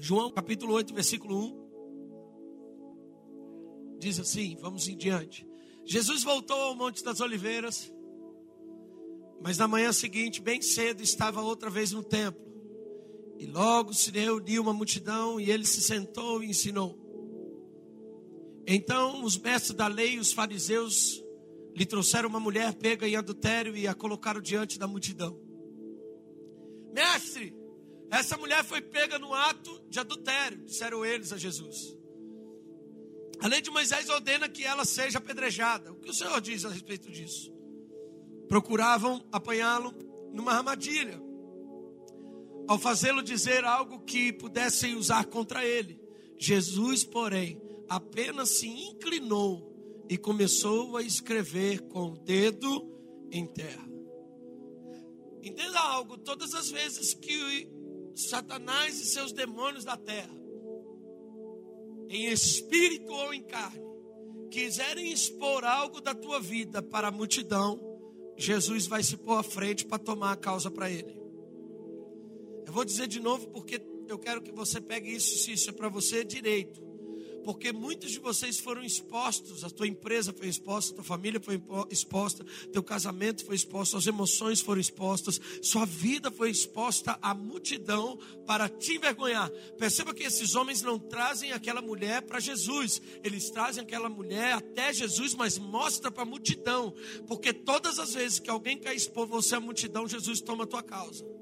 João capítulo 8, versículo 1. Diz assim: vamos em diante. Jesus voltou ao Monte das Oliveiras, mas na manhã seguinte, bem cedo, estava outra vez no templo. E logo se reuniu uma multidão e ele se sentou e ensinou. Então os mestres da lei e os fariseus lhe trouxeram uma mulher pega em adultério e a colocaram diante da multidão. Mestre, essa mulher foi pega no ato de adultério, disseram eles a Jesus. A lei de Moisés ordena que ela seja apedrejada. O que o Senhor diz a respeito disso? Procuravam apanhá-lo numa armadilha, ao fazê-lo dizer algo que pudessem usar contra ele. Jesus, porém, apenas se inclinou e começou a escrever com o dedo em terra. Entenda algo: todas as vezes que Satanás e seus demônios da terra, em espírito ou em carne, quiserem expor algo da tua vida para a multidão, Jesus vai se pôr à frente para tomar a causa para ele. Eu vou dizer de novo porque eu quero que você pegue isso, se isso é para você, direito porque muitos de vocês foram expostos, a tua empresa foi exposta, a tua família foi exposta, teu casamento foi exposto, as emoções foram expostas, sua vida foi exposta à multidão para te envergonhar. Perceba que esses homens não trazem aquela mulher para Jesus, eles trazem aquela mulher até Jesus, mas mostra para a multidão, porque todas as vezes que alguém quer expor você à multidão, Jesus toma a tua causa.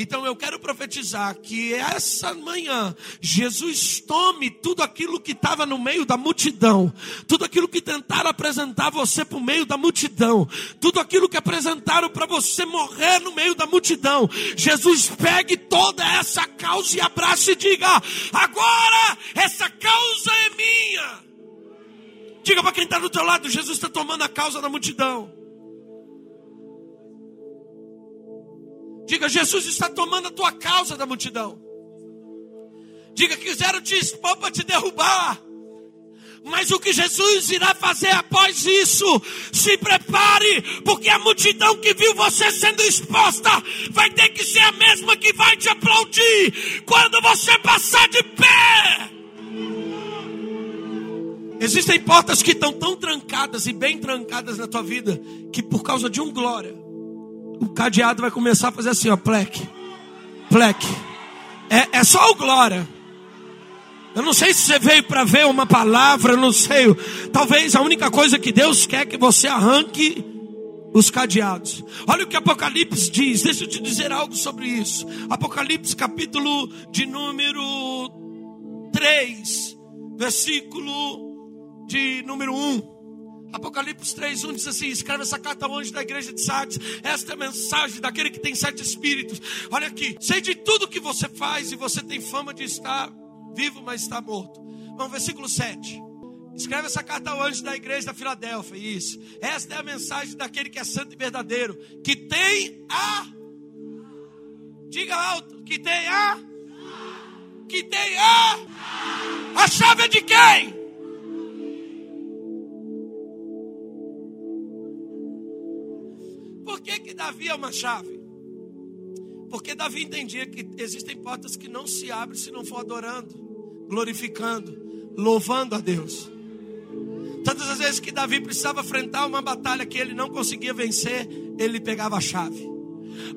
Então eu quero profetizar que essa manhã Jesus tome tudo aquilo que estava no meio da multidão, tudo aquilo que tentaram apresentar você o meio da multidão, tudo aquilo que apresentaram para você morrer no meio da multidão. Jesus pegue toda essa causa e abrace e diga: agora essa causa é minha. Diga para quem está do teu lado: Jesus está tomando a causa da multidão. Diga, Jesus está tomando a tua causa da multidão. Diga, quiseram te expor para te derrubar. Mas o que Jesus irá fazer após isso? Se prepare, porque a multidão que viu você sendo exposta vai ter que ser a mesma que vai te aplaudir quando você passar de pé. Existem portas que estão tão trancadas e bem trancadas na tua vida que por causa de um glória o cadeado vai começar a fazer assim, ó, pleque, pleque. É, é só o glória. Eu não sei se você veio para ver uma palavra, não sei. Talvez a única coisa que Deus quer é que você arranque os cadeados. Olha o que Apocalipse diz. Deixa eu te dizer algo sobre isso. Apocalipse capítulo de número 3, versículo de número 1. Apocalipse 3:1 diz assim: escreve essa carta ao anjo da igreja de Sardes. Esta é a mensagem daquele que tem sete espíritos. Olha aqui, sei de tudo que você faz e você tem fama de estar vivo, mas está morto. Vamos, versículo 7. Escreve essa carta ao anjo da igreja da Filadélfia. Isso. Esta é a mensagem daquele que é santo e verdadeiro, que tem a Diga alto, que tem a que tem a a chave é de quem? Davi é uma chave? Porque Davi entendia que existem portas que não se abrem se não for adorando, glorificando, louvando a Deus. Todas as vezes que Davi precisava enfrentar uma batalha que ele não conseguia vencer, ele pegava a chave.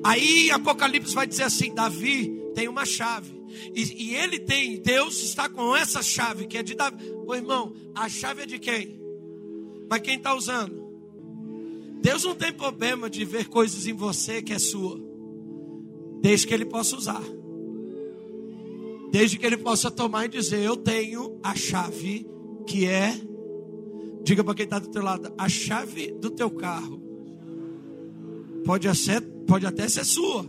Aí Apocalipse vai dizer assim: Davi tem uma chave. E, e ele tem, Deus está com essa chave, que é de Davi. Ô irmão, a chave é de quem? Mas quem está usando? Deus não tem problema de ver coisas em você que é sua, desde que Ele possa usar, desde que Ele possa tomar e dizer: Eu tenho a chave que é, diga para quem está do teu lado, a chave do teu carro pode, ser, pode até ser sua,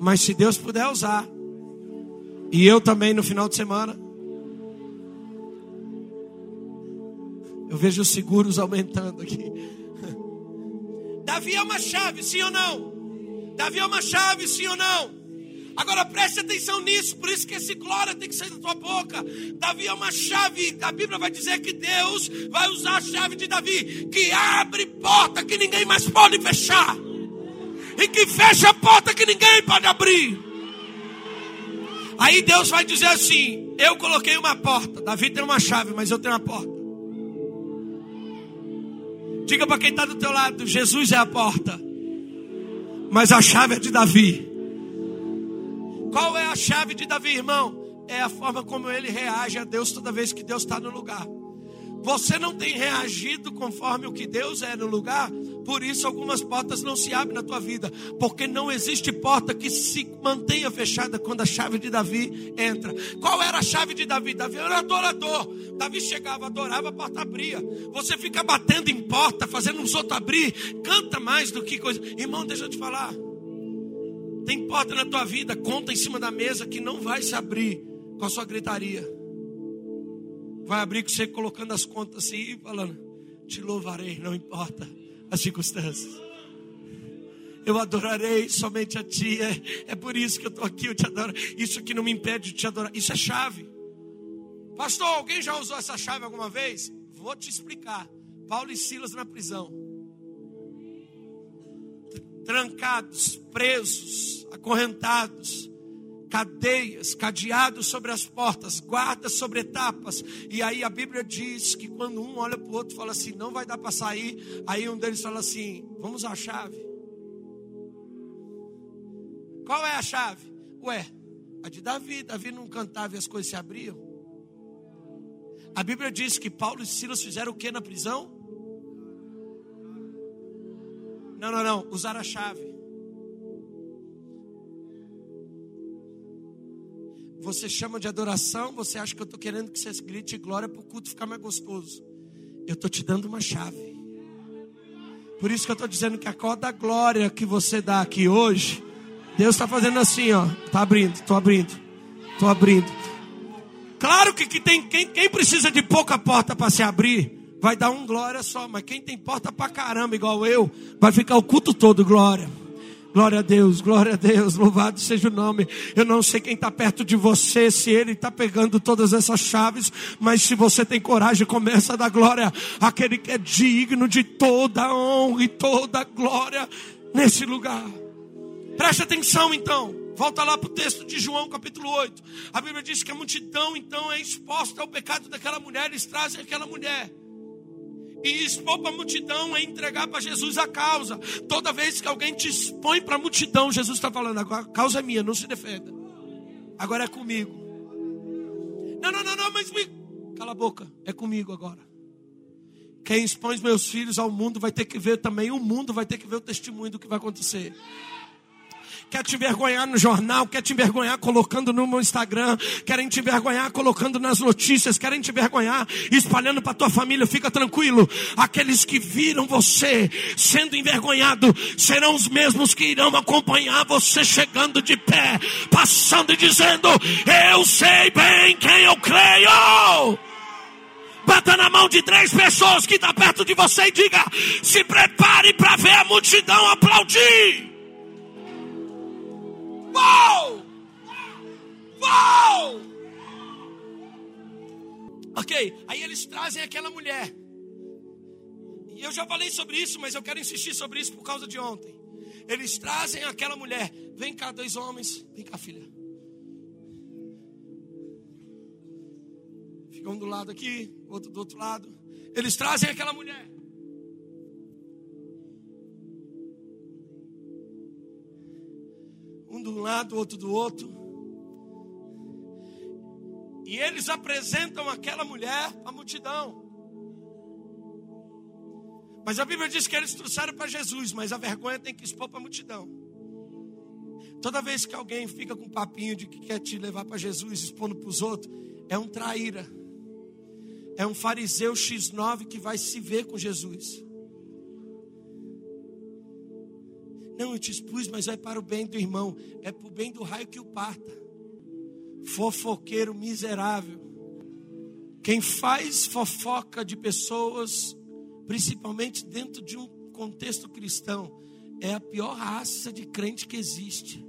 mas se Deus puder usar, e eu também no final de semana, eu vejo os seguros aumentando aqui. Davi é uma chave, sim ou não? Davi é uma chave, sim ou não? Agora preste atenção nisso, por isso que esse glória tem que sair da tua boca. Davi é uma chave, a Bíblia vai dizer que Deus vai usar a chave de Davi, que abre porta que ninguém mais pode fechar, e que fecha a porta que ninguém pode abrir. Aí Deus vai dizer assim: Eu coloquei uma porta. Davi tem uma chave, mas eu tenho uma porta. Diga para quem está do teu lado: Jesus é a porta, mas a chave é de Davi. Qual é a chave de Davi, irmão? É a forma como ele reage a Deus toda vez que Deus está no lugar. Você não tem reagido conforme o que Deus é no lugar, por isso algumas portas não se abrem na tua vida, porque não existe porta que se mantenha fechada quando a chave de Davi entra. Qual era a chave de Davi? Davi era adorador. Davi chegava, adorava, a porta abria. Você fica batendo em porta, fazendo os outros abrir, canta mais do que coisa. Irmão, deixa eu te falar. Tem porta na tua vida, conta em cima da mesa que não vai se abrir com a sua gritaria. Vai abrir com você colocando as contas assim e falando: Te louvarei, não importa as circunstâncias. Eu adorarei somente a Ti. É, é por isso que eu estou aqui, eu te adoro. Isso aqui não me impede de te adorar. Isso é chave. Pastor, alguém já usou essa chave alguma vez? Vou te explicar. Paulo e Silas na prisão. Trancados, presos, acorrentados cadeias, cadeados sobre as portas, guardas sobre etapas. E aí a Bíblia diz que quando um olha para o outro fala assim, não vai dar para sair, aí um deles fala assim, vamos à chave. Qual é a chave? Ué, a de Davi. Davi não cantava e as coisas se abriam. A Bíblia diz que Paulo e Silas fizeram o que na prisão? Não, não, não. Usaram a chave. Você chama de adoração, você acha que eu estou querendo que você grite glória para o culto ficar mais gostoso. Eu estou te dando uma chave. Por isso que eu estou dizendo que a corda glória que você dá aqui hoje, Deus está fazendo assim, ó. Está abrindo, estou abrindo, estou abrindo. Claro que, que tem quem, quem precisa de pouca porta para se abrir, vai dar um glória só. Mas quem tem porta para caramba, igual eu, vai ficar o culto todo glória. Glória a Deus, glória a Deus, louvado seja o nome. Eu não sei quem está perto de você, se ele está pegando todas essas chaves, mas se você tem coragem, começa a dar glória àquele que é digno de toda honra e toda glória nesse lugar. Preste atenção então. Volta lá para o texto de João, capítulo 8. A Bíblia diz que a multidão então é exposta ao pecado daquela mulher, eles trazem aquela mulher. E expor para a multidão é entregar para Jesus a causa. Toda vez que alguém te expõe para a multidão, Jesus está falando: a causa é minha, não se defenda. Agora é comigo. Não, não, não, não, mas me... cala a boca, é comigo agora. Quem expõe meus filhos ao mundo vai ter que ver também, o mundo vai ter que ver o testemunho do que vai acontecer quer te envergonhar no jornal, quer te envergonhar colocando no meu Instagram, querem te envergonhar colocando nas notícias, querem te envergonhar espalhando para tua família, fica tranquilo. Aqueles que viram você sendo envergonhado serão os mesmos que irão acompanhar você chegando de pé, passando e dizendo: Eu sei bem quem eu creio. Bata na mão de três pessoas que está perto de você e diga: se prepare para ver a multidão aplaudir. Uou! Uou! Ok, aí eles trazem aquela mulher. E eu já falei sobre isso, mas eu quero insistir sobre isso por causa de ontem. Eles trazem aquela mulher. Vem cá, dois homens. Vem cá, filha. Fica um do lado aqui, outro do outro lado. Eles trazem aquela mulher. De um lado, outro do outro. E eles apresentam aquela mulher à multidão. Mas a Bíblia diz que eles trouxeram para Jesus, mas a vergonha tem que expor para a multidão. Toda vez que alguém fica com um papinho de que quer te levar para Jesus, expondo para os outros, é um traíra. É um fariseu X9 que vai se ver com Jesus. Não, eu te expus, mas é para o bem do irmão. É para o bem do raio que o parta. Fofoqueiro miserável. Quem faz fofoca de pessoas, principalmente dentro de um contexto cristão, é a pior raça de crente que existe.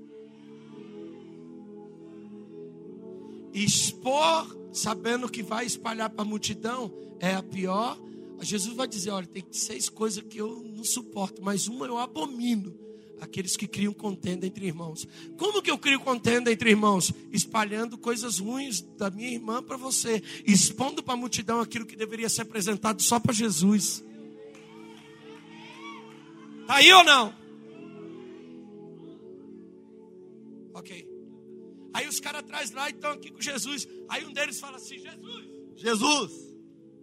Expor, sabendo que vai espalhar para a multidão, é a pior. Jesus vai dizer: olha, tem seis coisas que eu não suporto, mas uma eu abomino Aqueles que criam contenda entre irmãos. Como que eu crio contenda entre irmãos? Espalhando coisas ruins da minha irmã para você, expondo para a multidão aquilo que deveria ser apresentado só para Jesus. Tá aí ou não? Ok. Aí os caras atrás lá estão aqui com Jesus. Aí um deles fala assim: Jesus. Jesus.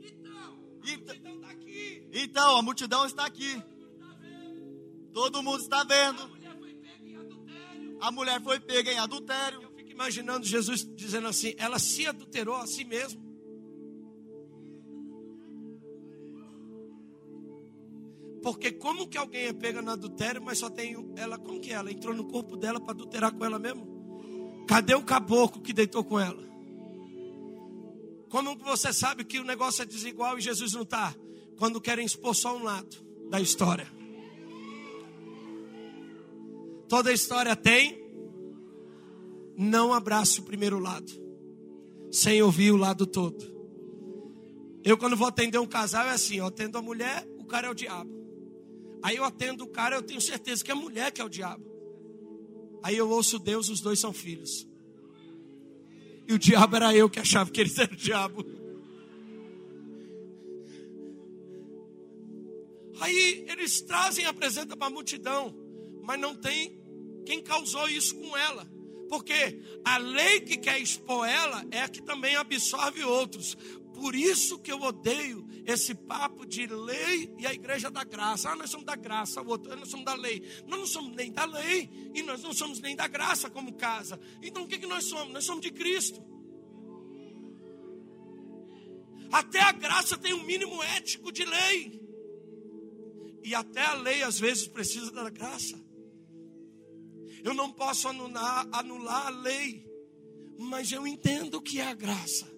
Então, Então- então tá aqui. Então, a multidão está aqui. Todo mundo está A vendo. mulher foi pega em adultério. A mulher foi pega em adultério. Eu fico imaginando Jesus dizendo assim: ela se adulterou a si mesma. Porque como que alguém é pega no adultério, mas só tem ela? Como que ela entrou no corpo dela para adulterar com ela mesmo? Cadê o caboclo que deitou com ela? Como que você sabe que o negócio é desigual e Jesus não está? Quando querem expor só um lado da história. Toda história tem. Não abrace o primeiro lado, sem ouvir o lado todo. Eu, quando vou atender um casal, é assim: eu atendo a mulher, o cara é o diabo. Aí eu atendo o cara, eu tenho certeza que é a mulher que é o diabo. Aí eu ouço Deus, os dois são filhos. E o diabo era eu que achava que eles eram o diabo. Aí eles trazem apresentam para a multidão, mas não tem quem causou isso com ela. Porque a lei que quer expor ela é a que também absorve outros. Por isso que eu odeio esse papo de lei e a igreja da graça. Ah, nós somos da graça, o outro, nós somos da lei. Nós não somos nem da lei e nós não somos nem da graça como casa. Então o que, que nós somos? Nós somos de Cristo. Até a graça tem um mínimo ético de lei. E até a lei às vezes precisa da graça. Eu não posso anular, anular a lei, mas eu entendo o que é a graça.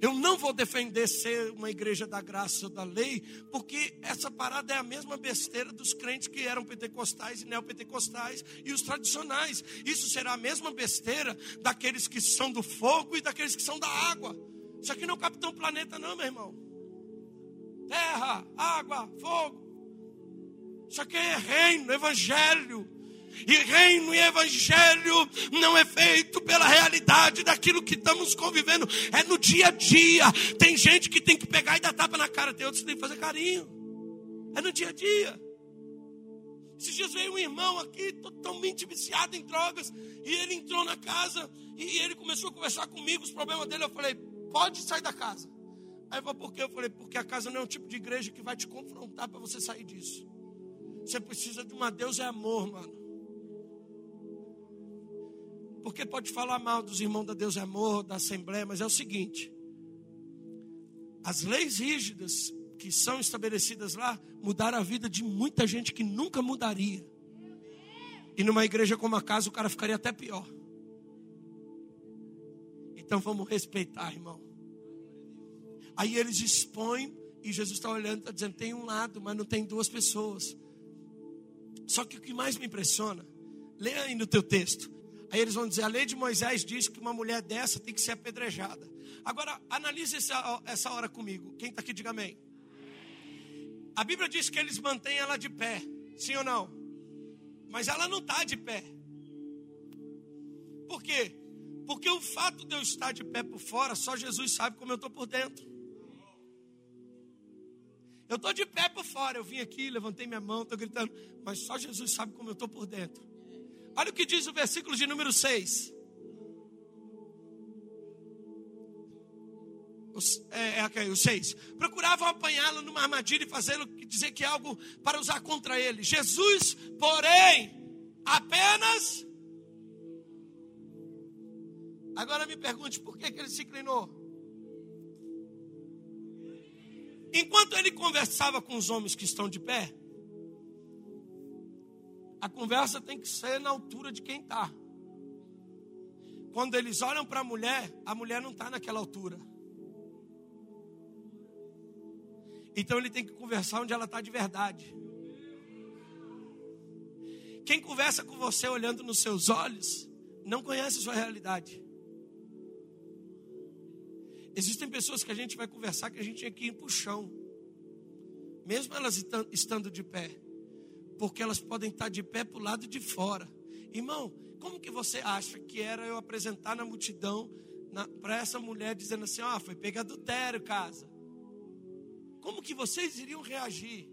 Eu não vou defender ser uma igreja da graça ou da lei, porque essa parada é a mesma besteira dos crentes que eram pentecostais e neopentecostais e os tradicionais. Isso será a mesma besteira daqueles que são do fogo e daqueles que são da água. Isso aqui não é o Capitão Planeta, não, meu irmão. Terra, água, fogo. Isso aqui é reino, evangelho. E reino e evangelho não é feito pela realidade daquilo que estamos convivendo, é no dia a dia. Tem gente que tem que pegar e dar tapa na cara, tem outros que tem que fazer carinho. É no dia a dia. Esses dias veio um irmão aqui, totalmente viciado em drogas, e ele entrou na casa e ele começou a conversar comigo os problemas dele. Eu falei, pode sair da casa. Aí ele falou, por quê? Eu falei, porque a casa não é um tipo de igreja que vai te confrontar para você sair disso. Você precisa de uma Deus é amor, mano. Porque pode falar mal dos irmãos da Deus é amor, da Assembleia, mas é o seguinte: as leis rígidas que são estabelecidas lá mudaram a vida de muita gente que nunca mudaria. E numa igreja como a casa, o cara ficaria até pior. Então vamos respeitar, irmão. Aí eles expõem, e Jesus está olhando, está dizendo: tem um lado, mas não tem duas pessoas. Só que o que mais me impressiona, leia aí no teu texto. Aí eles vão dizer: a lei de Moisés diz que uma mulher dessa tem que ser apedrejada. Agora, analise essa, essa hora comigo. Quem está aqui, diga amém. A Bíblia diz que eles mantêm ela de pé, sim ou não? Mas ela não está de pé. Por quê? Porque o fato de eu estar de pé por fora, só Jesus sabe como eu estou por dentro. Eu estou de pé por fora, eu vim aqui, levantei minha mão, estou gritando, mas só Jesus sabe como eu estou por dentro. Olha o que diz o versículo de número 6. É, é o 6. Procuravam apanhá-lo numa armadilha e fazê-lo dizer que é algo para usar contra ele. Jesus, porém, apenas. Agora me pergunte por que, que ele se inclinou. Enquanto ele conversava com os homens que estão de pé, a conversa tem que ser na altura de quem está. Quando eles olham para a mulher, a mulher não está naquela altura. Então ele tem que conversar onde ela está de verdade. Quem conversa com você olhando nos seus olhos, não conhece a sua realidade. Existem pessoas que a gente vai conversar que a gente tinha que ir para o chão, mesmo elas estando de pé. Porque elas podem estar de pé para o lado de fora. Irmão, como que você acha que era eu apresentar na multidão para essa mulher dizendo assim: oh, foi pega adultério, casa? Como que vocês iriam reagir?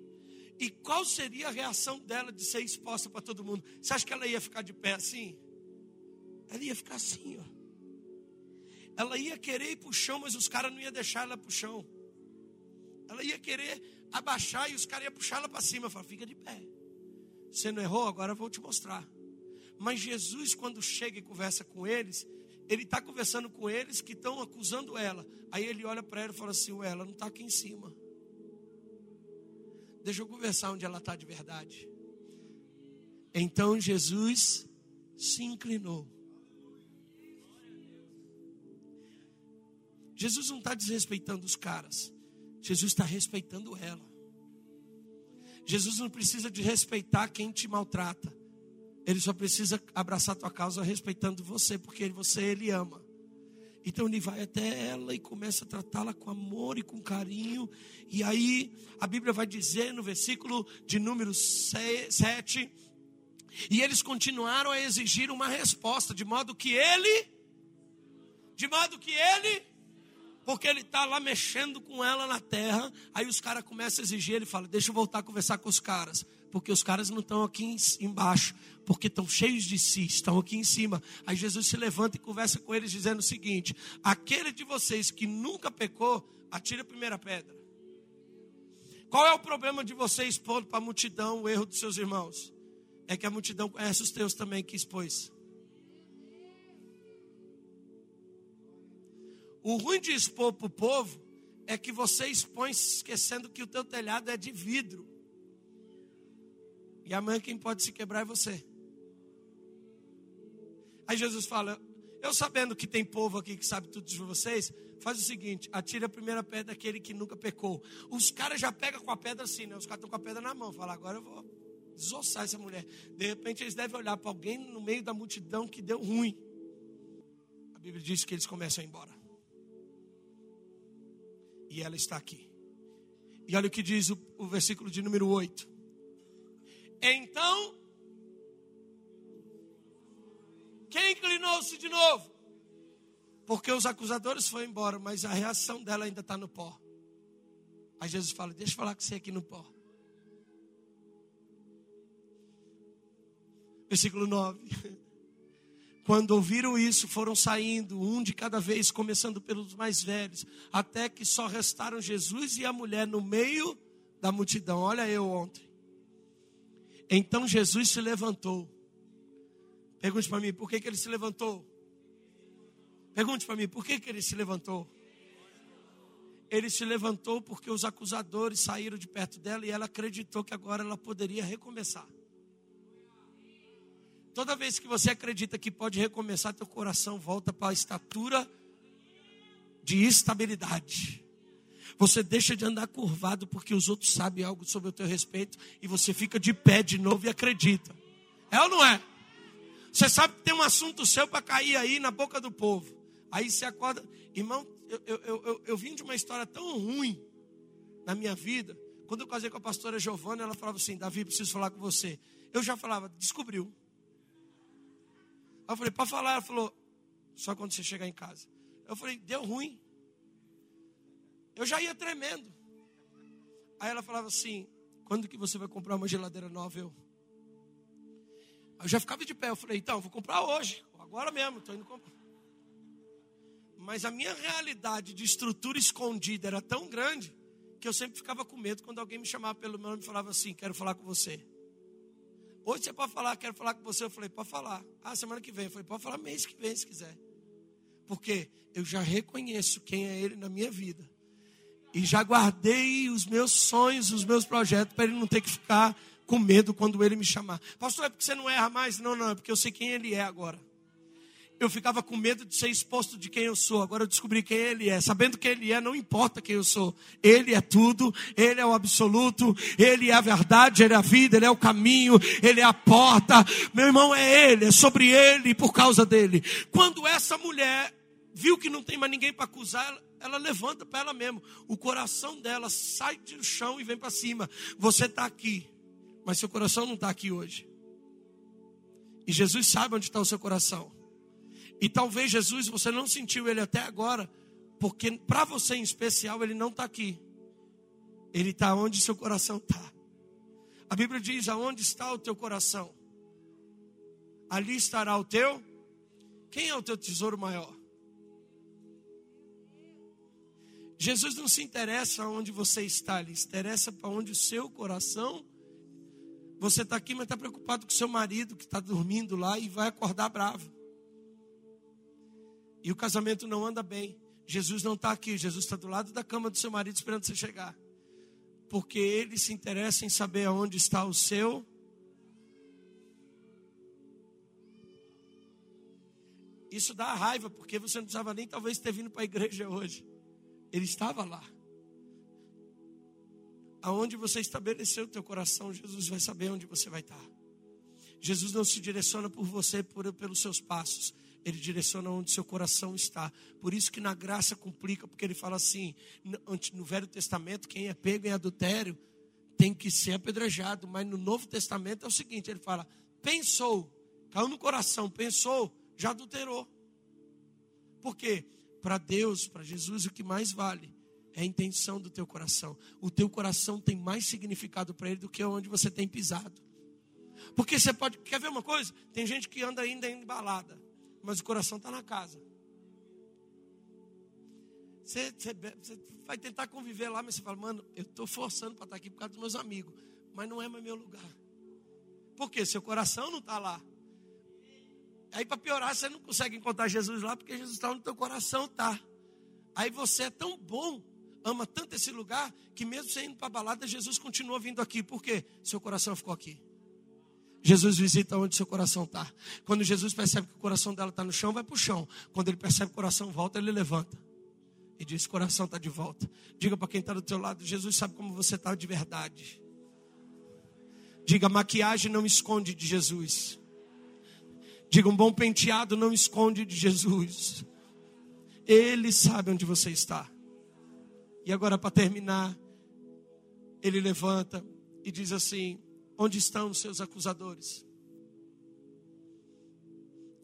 E qual seria a reação dela de ser exposta para todo mundo? Você acha que ela ia ficar de pé assim? Ela ia ficar assim, ó. Ela ia querer ir para o chão, mas os caras não iam deixar ela para o chão. Ela ia querer abaixar e os caras iam puxar ela para cima. Fala, fica de pé. Você não errou? Agora eu vou te mostrar. Mas Jesus, quando chega e conversa com eles, ele está conversando com eles que estão acusando ela. Aí ele olha para ela e fala assim: Ué, ela não está aqui em cima. Deixa eu conversar onde ela está de verdade. Então Jesus se inclinou. Jesus não está desrespeitando os caras. Jesus está respeitando ela. Jesus não precisa de respeitar quem te maltrata. Ele só precisa abraçar tua causa respeitando você, porque você ele ama. Então ele vai até ela e começa a tratá-la com amor e com carinho. E aí a Bíblia vai dizer no versículo de número 7: E eles continuaram a exigir uma resposta, de modo que ele, de modo que ele, porque ele está lá mexendo com ela na terra. Aí os caras começam a exigir, ele fala: Deixa eu voltar a conversar com os caras porque os caras não estão aqui embaixo, porque estão cheios de si, estão aqui em cima. Aí Jesus se levanta e conversa com eles, dizendo o seguinte: aquele de vocês que nunca pecou, atire a primeira pedra. Qual é o problema de você expor para a multidão o erro dos seus irmãos? É que a multidão conhece os teus também que expôs. O ruim de expor para o povo é que você expõe esquecendo que o teu telhado é de vidro. E amanhã quem pode se quebrar é você. Aí Jesus fala: Eu sabendo que tem povo aqui que sabe tudo de vocês, faz o seguinte: atire a primeira pedra daquele que nunca pecou. Os caras já pegam com a pedra assim, né? Os caras estão com a pedra na mão. Fala, agora eu vou desossar essa mulher. De repente eles devem olhar para alguém no meio da multidão que deu ruim. A Bíblia diz que eles começam a ir embora. E ela está aqui. E olha o que diz o, o versículo de número 8. Então, quem inclinou-se de novo? Porque os acusadores foram embora, mas a reação dela ainda está no pó. Aí Jesus fala: Deixa eu falar com você aqui no pó. Versículo 9. Quando ouviram isso, foram saindo, um de cada vez, começando pelos mais velhos, até que só restaram Jesus e a mulher no meio da multidão. Olha eu ontem. Então Jesus se levantou. Pergunte para mim, por que, que ele se levantou? Pergunte para mim, por que, que ele se levantou? Ele se levantou porque os acusadores saíram de perto dela e ela acreditou que agora ela poderia recomeçar. Toda vez que você acredita que pode recomeçar, teu coração volta para a estatura de estabilidade. Você deixa de andar curvado porque os outros sabem algo sobre o teu respeito e você fica de pé de novo e acredita. É ou não é? Você sabe que tem um assunto seu para cair aí na boca do povo. Aí você acorda. Irmão, eu, eu, eu, eu, vim de uma história tão ruim na minha vida. Quando eu casei com a pastora Giovana, ela falava assim: Davi, preciso falar com você. Eu já falava, descobriu. Eu falei, para falar, ela falou, só quando você chegar em casa. Eu falei, deu ruim. Eu já ia tremendo. Aí ela falava assim: quando que você vai comprar uma geladeira nova? Eu, eu já ficava de pé. Eu falei: então, vou comprar hoje, agora mesmo, estou indo comprar. Mas a minha realidade de estrutura escondida era tão grande que eu sempre ficava com medo quando alguém me chamava pelo meu nome e falava assim: quero falar com você. Hoje você pode falar, quero falar com você. Eu falei: pode falar. Ah, semana que vem. Eu falei: pode falar mês que vem se quiser. Porque eu já reconheço quem é Ele na minha vida. E já guardei os meus sonhos, os meus projetos, para ele não ter que ficar com medo quando ele me chamar. Pastor, é porque você não erra mais? Não, não, é porque eu sei quem ele é agora. Eu ficava com medo de ser exposto de quem eu sou. Agora eu descobri quem ele é. Sabendo quem ele é, não importa quem eu sou. Ele é tudo, ele é o absoluto, ele é a verdade, ele é a vida, ele é o caminho, ele é a porta. Meu irmão é ele, é sobre ele e por causa dele. Quando essa mulher viu que não tem mais ninguém para acusar, ela levanta para ela mesma. O coração dela sai do chão e vem para cima. Você está aqui mas seu coração não está aqui hoje. E Jesus sabe onde está o seu coração. E talvez Jesus, você não sentiu ele até agora, porque para você em especial, ele não está aqui. Ele está onde seu coração está. A Bíblia diz: aonde está o teu coração? Ali estará o teu. Quem é o teu tesouro maior? Jesus não se interessa onde você está, ele se interessa para onde o seu coração. Você está aqui, mas está preocupado com o seu marido que está dormindo lá e vai acordar bravo. E o casamento não anda bem. Jesus não está aqui, Jesus está do lado da cama do seu marido esperando você chegar. Porque ele se interessa em saber aonde está o seu. Isso dá raiva, porque você não precisava nem talvez ter vindo para a igreja hoje. Ele estava lá. Aonde você estabeleceu o teu coração, Jesus vai saber onde você vai estar. Jesus não se direciona por você por, pelos seus passos, ele direciona onde seu coração está. Por isso que na graça complica, porque ele fala assim: no, Velho Testamento, quem é pego em adultério tem que ser apedrejado, mas no Novo Testamento é o seguinte: ele fala, pensou, caiu no coração, pensou, já adulterou. Por quê? para Deus, para Jesus, o que mais vale é a intenção do teu coração. O teu coração tem mais significado para Ele do que onde você tem pisado. Porque você pode. Quer ver uma coisa? Tem gente que anda ainda em balada, mas o coração está na casa. Você, você, você, vai tentar conviver lá, mas você fala, mano, eu estou forçando para estar tá aqui por causa dos meus amigos, mas não é mais meu lugar. Por quê? Seu coração não está lá. Aí para piorar, você não consegue encontrar Jesus lá porque Jesus está onde teu coração está. Aí você é tão bom, ama tanto esse lugar, que mesmo você indo para a balada, Jesus continua vindo aqui. Por quê? Seu coração ficou aqui. Jesus visita onde seu coração está. Quando Jesus percebe que o coração dela está no chão, vai para o chão. Quando ele percebe que o coração volta, ele levanta. E diz: coração está de volta. Diga para quem está do teu lado: Jesus sabe como você está de verdade. Diga: maquiagem não esconde de Jesus. Diga, um bom penteado não esconde de Jesus. Ele sabe onde você está. E agora, para terminar, ele levanta e diz assim: Onde estão os seus acusadores?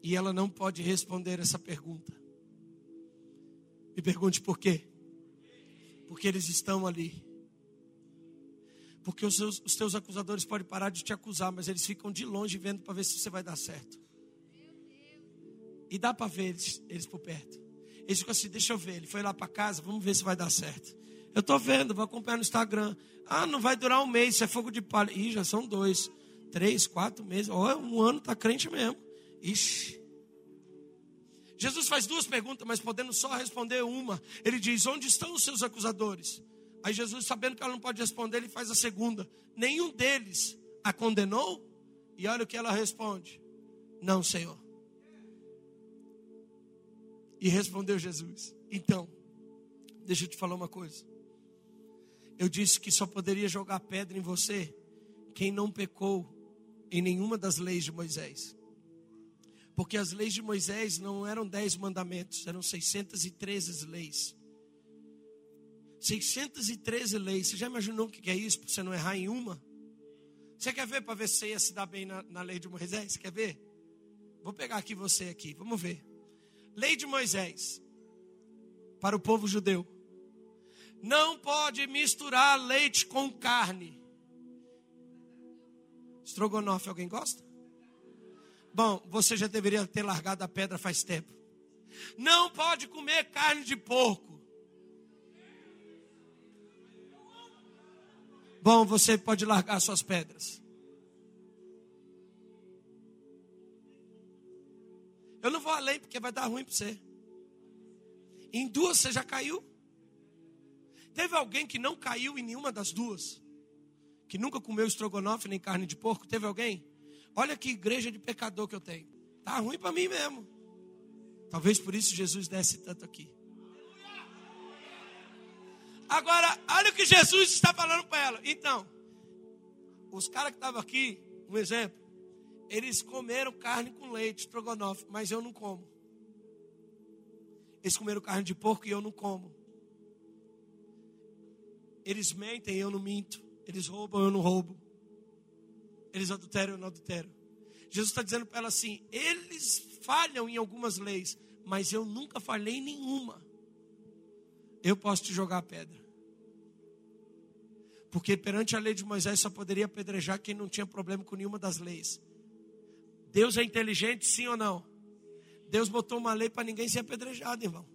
E ela não pode responder essa pergunta. Me pergunte por quê? Porque eles estão ali. Porque os, seus, os teus acusadores podem parar de te acusar, mas eles ficam de longe vendo para ver se você vai dar certo. E dá para ver eles, eles por perto. Ele ficou assim: deixa eu ver. Ele foi lá para casa, vamos ver se vai dar certo. Eu estou vendo, vou acompanhar no Instagram. Ah, não vai durar um mês, isso é fogo de palha. Ih, já são dois, três, quatro meses. Olha, um ano está crente mesmo. Ixi. Jesus faz duas perguntas, mas podendo só responder uma. Ele diz: Onde estão os seus acusadores? Aí Jesus, sabendo que ela não pode responder, ele faz a segunda: Nenhum deles a condenou? E olha o que ela responde: Não, Senhor. E respondeu Jesus: Então, deixa eu te falar uma coisa. Eu disse que só poderia jogar pedra em você quem não pecou em nenhuma das leis de Moisés. Porque as leis de Moisés não eram dez mandamentos, eram 613 leis. 613 leis. Você já imaginou o que é isso? Para você não errar em uma? Você quer ver para ver se ia se dar bem na, na lei de Moisés? Você quer ver? Vou pegar aqui você aqui, vamos ver. Lei de Moisés para o povo judeu. Não pode misturar leite com carne. Estrogonofe, alguém gosta? Bom, você já deveria ter largado a pedra faz tempo. Não pode comer carne de porco. Bom, você pode largar suas pedras. Eu não vou além porque vai dar ruim para você. Em duas você já caiu. Teve alguém que não caiu em nenhuma das duas? Que nunca comeu estrogonofe nem carne de porco? Teve alguém? Olha que igreja de pecador que eu tenho. Tá ruim para mim mesmo. Talvez por isso Jesus desce tanto aqui. Agora, olha o que Jesus está falando para ela. Então, os caras que estavam aqui, um exemplo, eles comeram carne com leite, estrogonofe, mas eu não como. Eles comeram carne de porco e eu não como. Eles mentem, eu não minto. Eles roubam, eu não roubo. Eles adulteram ou não adulteram? Jesus está dizendo para ela assim: eles falham em algumas leis, mas eu nunca falhei em nenhuma. Eu posso te jogar a pedra. Porque perante a lei de Moisés só poderia apedrejar quem não tinha problema com nenhuma das leis. Deus é inteligente, sim ou não? Deus botou uma lei para ninguém ser apedrejado, irmão.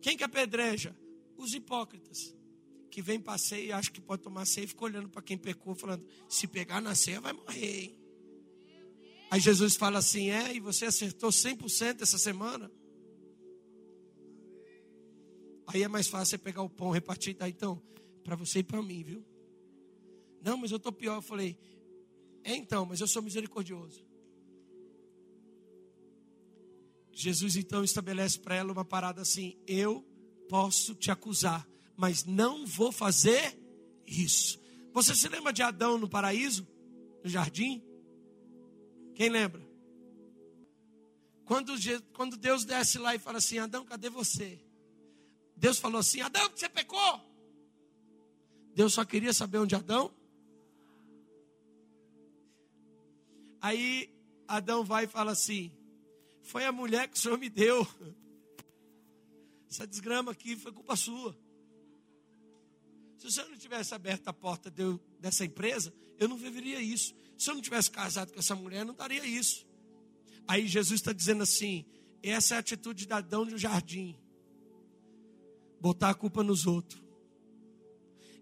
Quem que apedreja? Os hipócritas. Que vem para e acha que pode tomar ceia e fica olhando para quem pecou, falando: se pegar na ceia vai morrer. Hein? Aí Jesus fala assim: é, e você acertou 100% essa semana? Aí é mais fácil você pegar o pão, repartir, tá? Então, para você e para mim, viu? Não, mas eu estou pior. Eu falei: é então, mas eu sou misericordioso. Jesus então estabelece para ela uma parada assim: eu posso te acusar, mas não vou fazer isso. Você se lembra de Adão no paraíso, no jardim? Quem lembra? Quando, quando Deus desce lá e fala assim: Adão, cadê você? Deus falou assim: Adão, você pecou? Deus só queria saber onde Adão. Aí Adão vai e fala assim: foi a mulher que o Senhor me deu. Essa desgrama aqui foi culpa sua. Se Senhor não tivesse aberto a porta de, dessa empresa, eu não viveria isso. Se eu não tivesse casado com essa mulher, eu não daria isso. Aí Jesus está dizendo assim: essa é a atitude de Adão no jardim. Botar a culpa nos outros.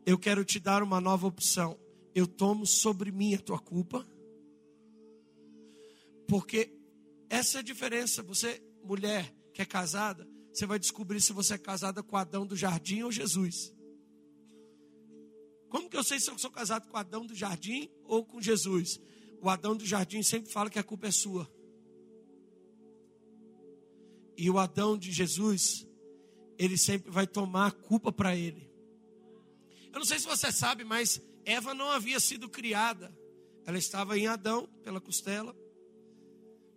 Eu quero te dar uma nova opção. Eu tomo sobre mim a tua culpa. Porque essa é a diferença. Você, mulher que é casada, você vai descobrir se você é casada com Adão do jardim ou Jesus. Como que eu sei se eu sou casado com Adão do jardim ou com Jesus? O Adão do jardim sempre fala que a culpa é sua. E o Adão de Jesus, ele sempre vai tomar a culpa para ele. Eu não sei se você sabe, mas Eva não havia sido criada. Ela estava em Adão, pela costela.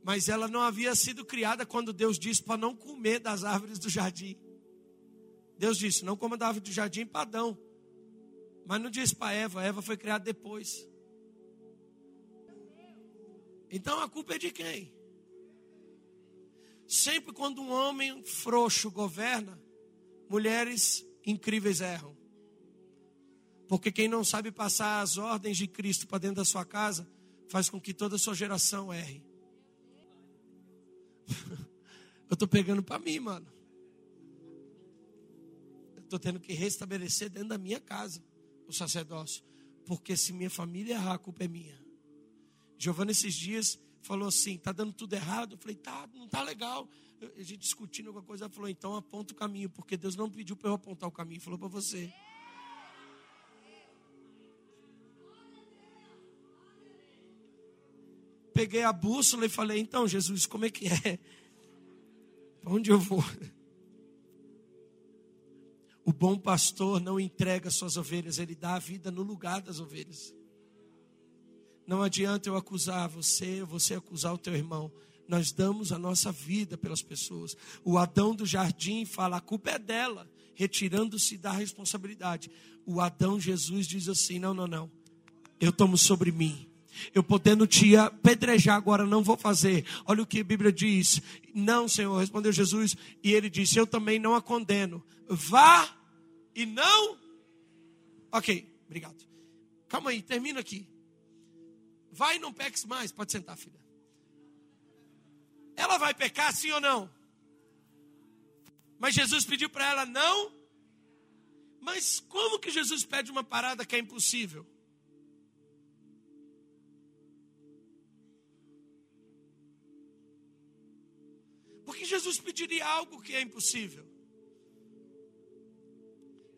Mas ela não havia sido criada quando Deus disse para não comer das árvores do jardim. Deus disse: não coma da árvore do jardim para Adão. Mas não disse para Eva, Eva foi criada depois. Então a culpa é de quem? Sempre quando um homem frouxo governa, mulheres incríveis erram. Porque quem não sabe passar as ordens de Cristo para dentro da sua casa, faz com que toda a sua geração erre. Eu estou pegando para mim, mano. Eu estou tendo que restabelecer dentro da minha casa o sacerdócio. Porque se minha família errar, a culpa é minha. Giovana, esses dias, falou assim: tá dando tudo errado. Eu falei: tá, não tá legal. A gente discutindo alguma coisa, ela falou: então aponta o caminho, porque Deus não pediu para eu apontar o caminho, falou para você. Peguei a bússola e falei: então, Jesus, como é que é? Para onde eu vou? O bom pastor não entrega suas ovelhas, ele dá a vida no lugar das ovelhas. Não adianta eu acusar você, você acusar o teu irmão. Nós damos a nossa vida pelas pessoas. O Adão do jardim fala: a culpa é dela, retirando-se da responsabilidade. O Adão Jesus diz assim: não, não, não. Eu tomo sobre mim eu podendo te apedrejar agora, não vou fazer. Olha o que a Bíblia diz. Não, Senhor, respondeu Jesus. E ele disse: Eu também não a condeno. Vá e não. Ok, obrigado. Calma aí, termina aqui. Vai e não peques mais. Pode sentar, filha. Ela vai pecar, sim ou não? Mas Jesus pediu para ela não. Mas como que Jesus pede uma parada que é impossível? Porque Jesus pediria algo que é impossível.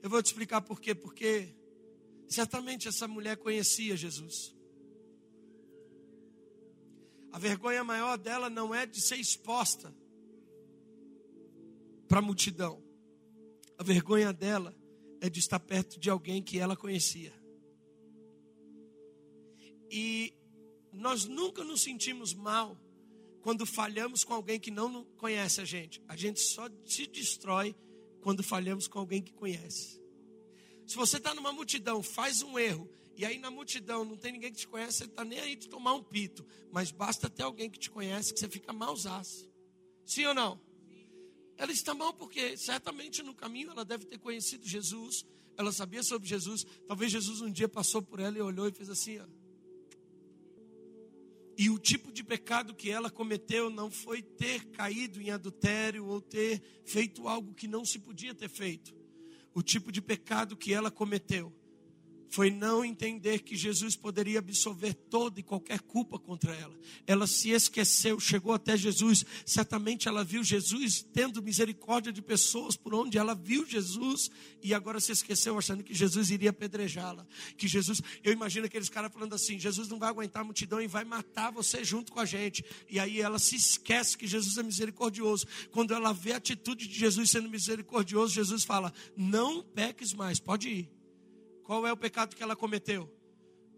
Eu vou te explicar por quê. Porque certamente essa mulher conhecia Jesus. A vergonha maior dela não é de ser exposta para a multidão. A vergonha dela é de estar perto de alguém que ela conhecia. E nós nunca nos sentimos mal quando falhamos com alguém que não conhece a gente. A gente só se destrói quando falhamos com alguém que conhece. Se você está numa multidão, faz um erro E aí na multidão não tem ninguém que te conhece, você está nem aí de tomar um pito. Mas basta ter alguém que te conhece que você fica mausaço. Sim ou não? Ela está mal porque certamente no caminho ela deve ter conhecido Jesus, ela sabia sobre Jesus. Talvez Jesus um dia passou por ela e olhou e fez assim, ó. E o tipo de pecado que ela cometeu não foi ter caído em adultério ou ter feito algo que não se podia ter feito. O tipo de pecado que ela cometeu foi não entender que Jesus poderia absolver toda e qualquer culpa contra ela. Ela se esqueceu, chegou até Jesus. Certamente ela viu Jesus tendo misericórdia de pessoas por onde ela viu Jesus e agora se esqueceu achando que Jesus iria apedrejá-la. Que Jesus, eu imagino aqueles caras falando assim: Jesus não vai aguentar a multidão e vai matar você junto com a gente. E aí ela se esquece que Jesus é misericordioso. Quando ela vê a atitude de Jesus sendo misericordioso, Jesus fala: Não peques mais, pode ir. Qual é o pecado que ela cometeu?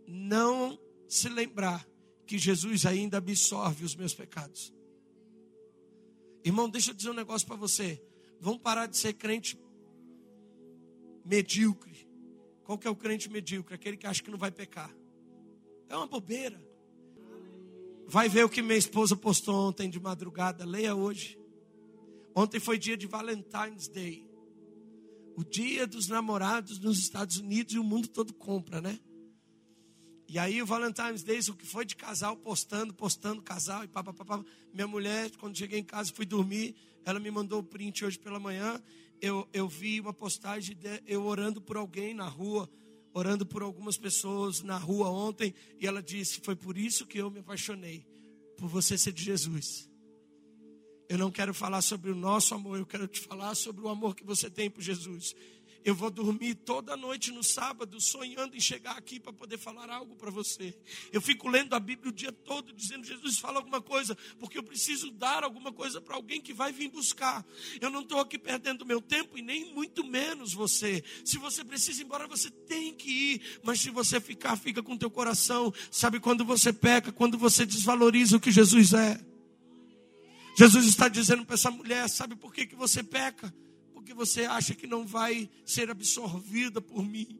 Não se lembrar que Jesus ainda absorve os meus pecados. Irmão, deixa eu dizer um negócio para você. Vamos parar de ser crente medíocre. Qual que é o crente medíocre? Aquele que acha que não vai pecar. É uma bobeira. Vai ver o que minha esposa postou ontem de madrugada. Leia hoje. Ontem foi dia de Valentine's Day o dia dos namorados nos Estados Unidos e o mundo todo compra, né? E aí o Valentine's Day, o que foi de casal postando, postando casal e papapá. Minha mulher, quando cheguei em casa, fui dormir, ela me mandou o print hoje pela manhã. Eu, eu vi uma postagem de eu orando por alguém na rua, orando por algumas pessoas na rua ontem, e ela disse: Foi por isso que eu me apaixonei, por você ser de Jesus. Eu não quero falar sobre o nosso amor, eu quero te falar sobre o amor que você tem por Jesus. Eu vou dormir toda noite no sábado sonhando em chegar aqui para poder falar algo para você. Eu fico lendo a Bíblia o dia todo dizendo: Jesus, fala alguma coisa, porque eu preciso dar alguma coisa para alguém que vai vir buscar. Eu não estou aqui perdendo meu tempo e nem muito menos você. Se você precisa ir embora, você tem que ir. Mas se você ficar, fica com teu coração. Sabe quando você peca, quando você desvaloriza o que Jesus é. Jesus está dizendo para essa mulher: sabe por que, que você peca? Porque você acha que não vai ser absorvida por mim.